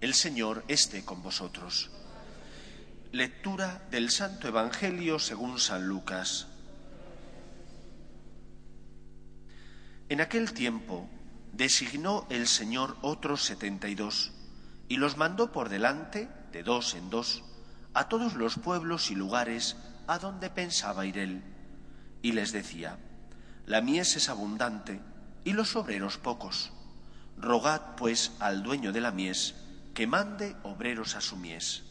El Señor esté con vosotros. Lectura del Santo Evangelio según San Lucas. En aquel tiempo designó el Señor otros setenta y dos y los mandó por delante, de dos en dos, a todos los pueblos y lugares a donde pensaba ir él, y les decía, La mies es abundante y los obreros pocos. Rogad, pues, al dueño de la mies que mande obreros a su mies.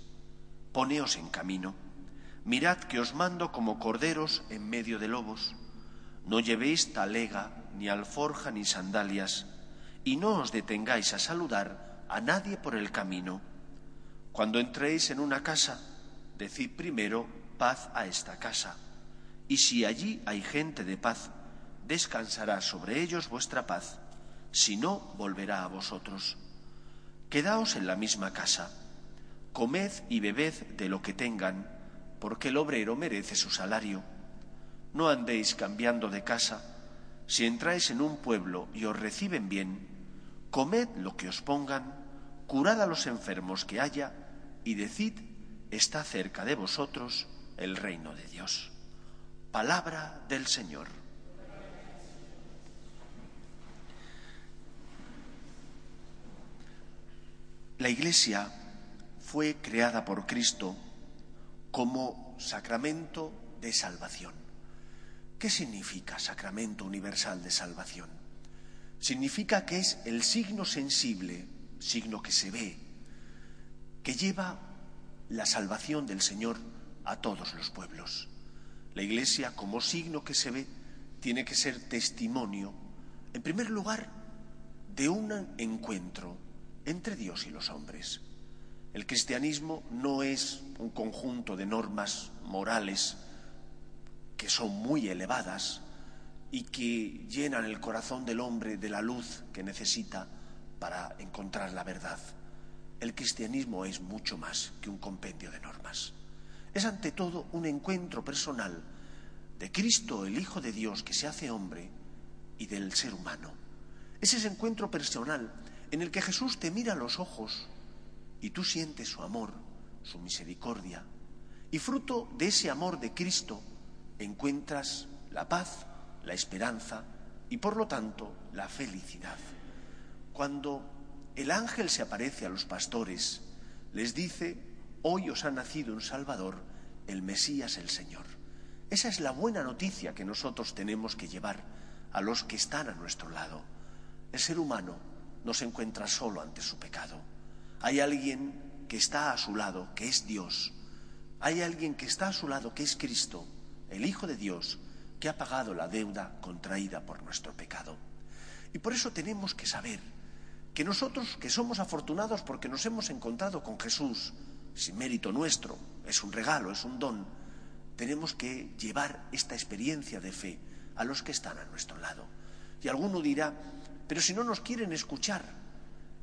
Poneos en camino. Mirad que os mando como corderos en medio de lobos. No llevéis talega, ni alforja, ni sandalias, y no os detengáis a saludar a nadie por el camino cuando entréis en una casa, decid primero paz a esta casa. Y si allí hay gente de paz, descansará sobre ellos vuestra paz, si no, volverá a vosotros. Quedaos en la misma casa, comed y bebed de lo que tengan, porque el obrero merece su salario. No andéis cambiando de casa. Si entráis en un pueblo y os reciben bien, comed lo que os pongan, curad a los enfermos que haya, y decid, está cerca de vosotros el reino de Dios. Palabra del Señor. La Iglesia fue creada por Cristo como sacramento de salvación. ¿Qué significa sacramento universal de salvación? Significa que es el signo sensible, signo que se ve, que lleva la salvación del Señor a todos los pueblos. La Iglesia, como signo que se ve, tiene que ser testimonio, en primer lugar, de un encuentro entre Dios y los hombres. El cristianismo no es un conjunto de normas morales que son muy elevadas y que llenan el corazón del hombre de la luz que necesita para encontrar la verdad. El cristianismo es mucho más que un compendio de normas. Es ante todo un encuentro personal de Cristo, el Hijo de Dios, que se hace hombre, y del ser humano. Es ese encuentro personal en el que Jesús te mira los ojos y tú sientes su amor, su misericordia, y fruto de ese amor de Cristo encuentras la paz, la esperanza y por lo tanto la felicidad. Cuando el ángel se aparece a los pastores, les dice, hoy os ha nacido un Salvador, el Mesías el Señor. Esa es la buena noticia que nosotros tenemos que llevar a los que están a nuestro lado. El ser humano no se encuentra solo ante su pecado. Hay alguien que está a su lado, que es Dios. Hay alguien que está a su lado, que es Cristo, el Hijo de Dios, que ha pagado la deuda contraída por nuestro pecado. Y por eso tenemos que saber que nosotros, que somos afortunados porque nos hemos encontrado con Jesús, sin mérito nuestro, es un regalo, es un don, tenemos que llevar esta experiencia de fe a los que están a nuestro lado. Y alguno dirá, pero si no nos quieren escuchar,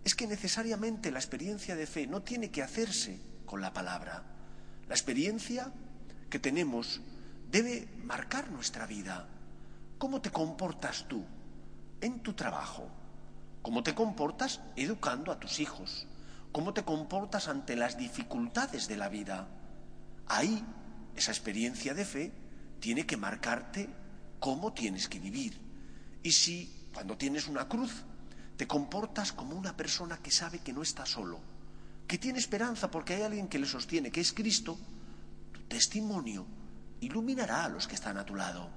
es que necesariamente la experiencia de fe no tiene que hacerse con la palabra. La experiencia que tenemos debe marcar nuestra vida. ¿Cómo te comportas tú en tu trabajo? cómo te comportas educando a tus hijos, cómo te comportas ante las dificultades de la vida. Ahí, esa experiencia de fe tiene que marcarte cómo tienes que vivir. Y si cuando tienes una cruz te comportas como una persona que sabe que no está solo, que tiene esperanza porque hay alguien que le sostiene, que es Cristo, tu testimonio iluminará a los que están a tu lado.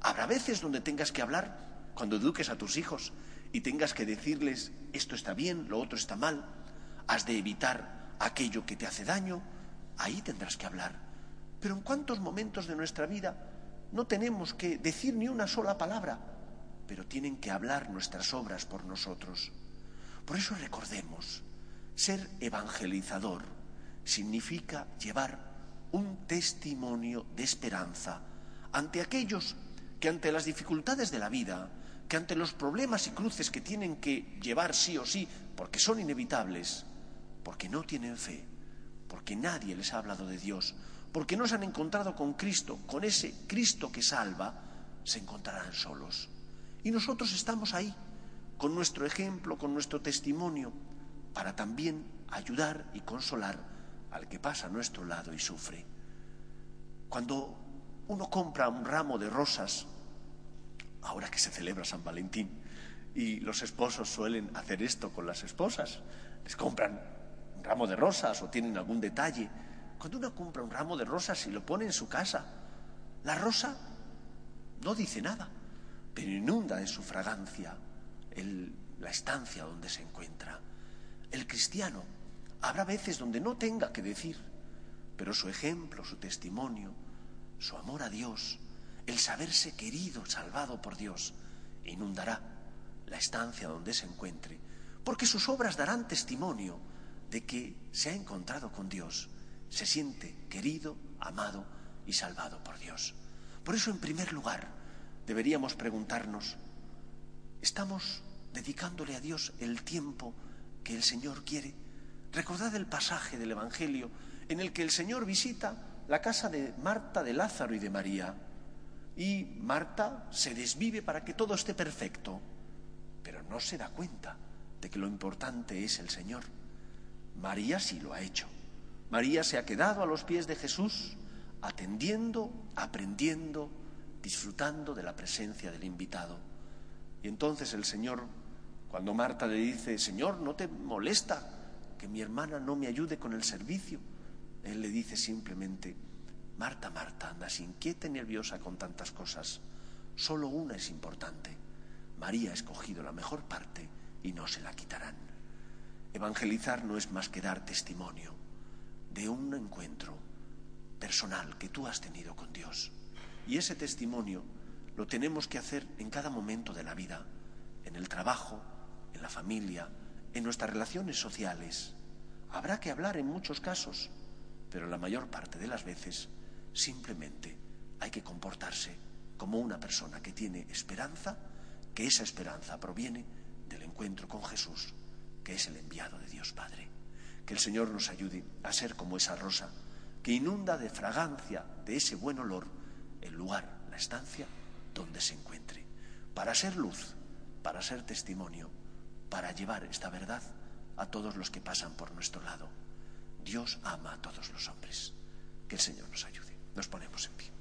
Habrá veces donde tengas que hablar cuando eduques a tus hijos y tengas que decirles esto está bien, lo otro está mal, has de evitar aquello que te hace daño, ahí tendrás que hablar. Pero en cuántos momentos de nuestra vida no tenemos que decir ni una sola palabra, pero tienen que hablar nuestras obras por nosotros. Por eso recordemos Ser evangelizador significa llevar un testimonio de esperanza ante aquellos que ante las dificultades de la vida, que ante los problemas y cruces que tienen que llevar sí o sí, porque son inevitables, porque no tienen fe, porque nadie les ha hablado de Dios, porque no se han encontrado con Cristo, con ese Cristo que salva, se encontrarán solos. Y nosotros estamos ahí, con nuestro ejemplo, con nuestro testimonio, para también ayudar y consolar al que pasa a nuestro lado y sufre. Cuando uno compra un ramo de rosas, ahora que se celebra San Valentín, y los esposos suelen hacer esto con las esposas, les compran un ramo de rosas o tienen algún detalle, cuando uno compra un ramo de rosas y lo pone en su casa, la rosa no dice nada, pero inunda de su fragancia la estancia donde se encuentra. El cristiano habrá veces donde no tenga que decir, pero su ejemplo, su testimonio, su amor a Dios, el saberse querido, salvado por Dios, inundará la estancia donde se encuentre, porque sus obras darán testimonio de que se ha encontrado con Dios se siente querido, amado y salvado por Dios. Por eso, en primer lugar, deberíamos preguntarnos, ¿estamos dedicándole a Dios el tiempo que el Señor quiere? Recordad el pasaje del Evangelio en el que el Señor visita la casa de Marta, de Lázaro y de María. Y Marta se desvive para que todo esté perfecto, pero no se da cuenta de que lo importante es el Señor. María sí lo ha hecho. María se ha quedado a los pies de Jesús, atendiendo, aprendiendo, disfrutando de la presencia del invitado. Y entonces el Señor, cuando Marta le dice, Señor, ¿no te molesta que mi hermana no me ayude con el servicio? Él le dice simplemente, Marta, Marta, andas inquieta y nerviosa con tantas cosas. Solo una es importante. María ha escogido la mejor parte y no se la quitarán. Evangelizar no es más que dar testimonio de un encuentro personal que tú has tenido con Dios. Y ese testimonio lo tenemos que hacer en cada momento de la vida, en el trabajo, en la familia, en nuestras relaciones sociales. Habrá que hablar en muchos casos, pero la mayor parte de las veces simplemente hay que comportarse como una persona que tiene esperanza, que esa esperanza proviene del encuentro con Jesús, que es el enviado de Dios Padre. Que el Señor nos ayude a ser como esa rosa que inunda de fragancia, de ese buen olor, el lugar, la estancia donde se encuentre, para ser luz, para ser testimonio, para llevar esta verdad a todos los que pasan por nuestro lado. Dios ama a todos los hombres. Que el Señor nos ayude. Nos ponemos en pie.